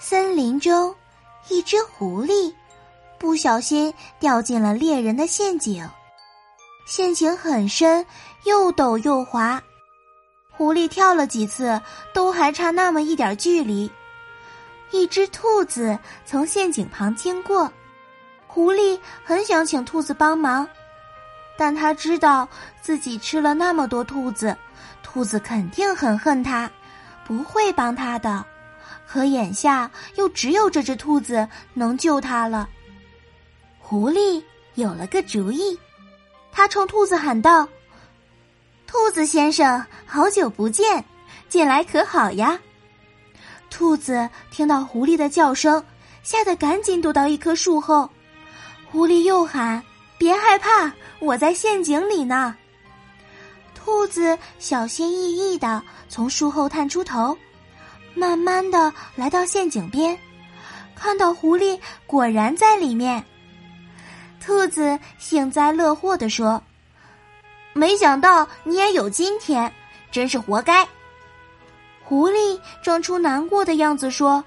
森林中，一只狐狸不小心掉进了猎人的陷阱，陷阱很深，又陡又滑。狐狸跳了几次，都还差那么一点距离。一只兔子从陷阱旁经过，狐狸很想请兔子帮忙，但他知道自己吃了那么多兔子，兔子肯定很恨他，不会帮他的。可眼下又只有这只兔子能救他了。狐狸有了个主意，他冲兔子喊道：“兔子先生，好久不见，近来可好呀？”兔子听到狐狸的叫声，吓得赶紧躲到一棵树后。狐狸又喊：“别害怕，我在陷阱里呢。”兔子小心翼翼的从树后探出头。慢慢的来到陷阱边，看到狐狸果然在里面。兔子幸灾乐祸的说：“没想到你也有今天，真是活该。”狐狸装出难过的样子说：“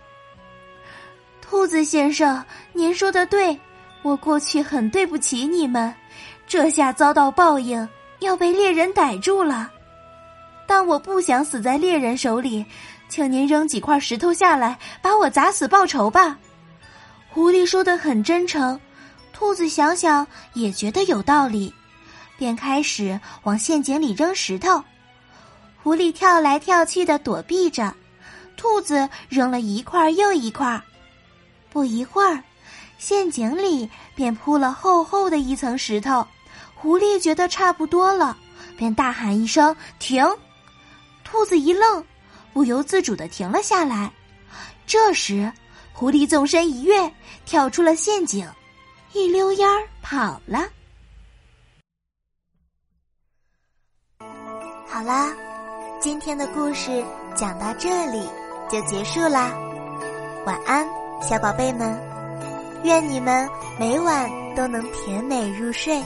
兔子先生，您说的对，我过去很对不起你们，这下遭到报应，要被猎人逮住了。但我不想死在猎人手里。”请您扔几块石头下来，把我砸死报仇吧。狐狸说的很真诚，兔子想想也觉得有道理，便开始往陷阱里扔石头。狐狸跳来跳去的躲避着，兔子扔了一块又一块。不一会儿，陷阱里便铺了厚厚的一层石头。狐狸觉得差不多了，便大喊一声：“停！”兔子一愣。不由自主的停了下来。这时，狐狸纵身一跃，跳出了陷阱，一溜烟儿跑了。好啦，今天的故事讲到这里就结束啦。晚安，小宝贝们，愿你们每晚都能甜美入睡。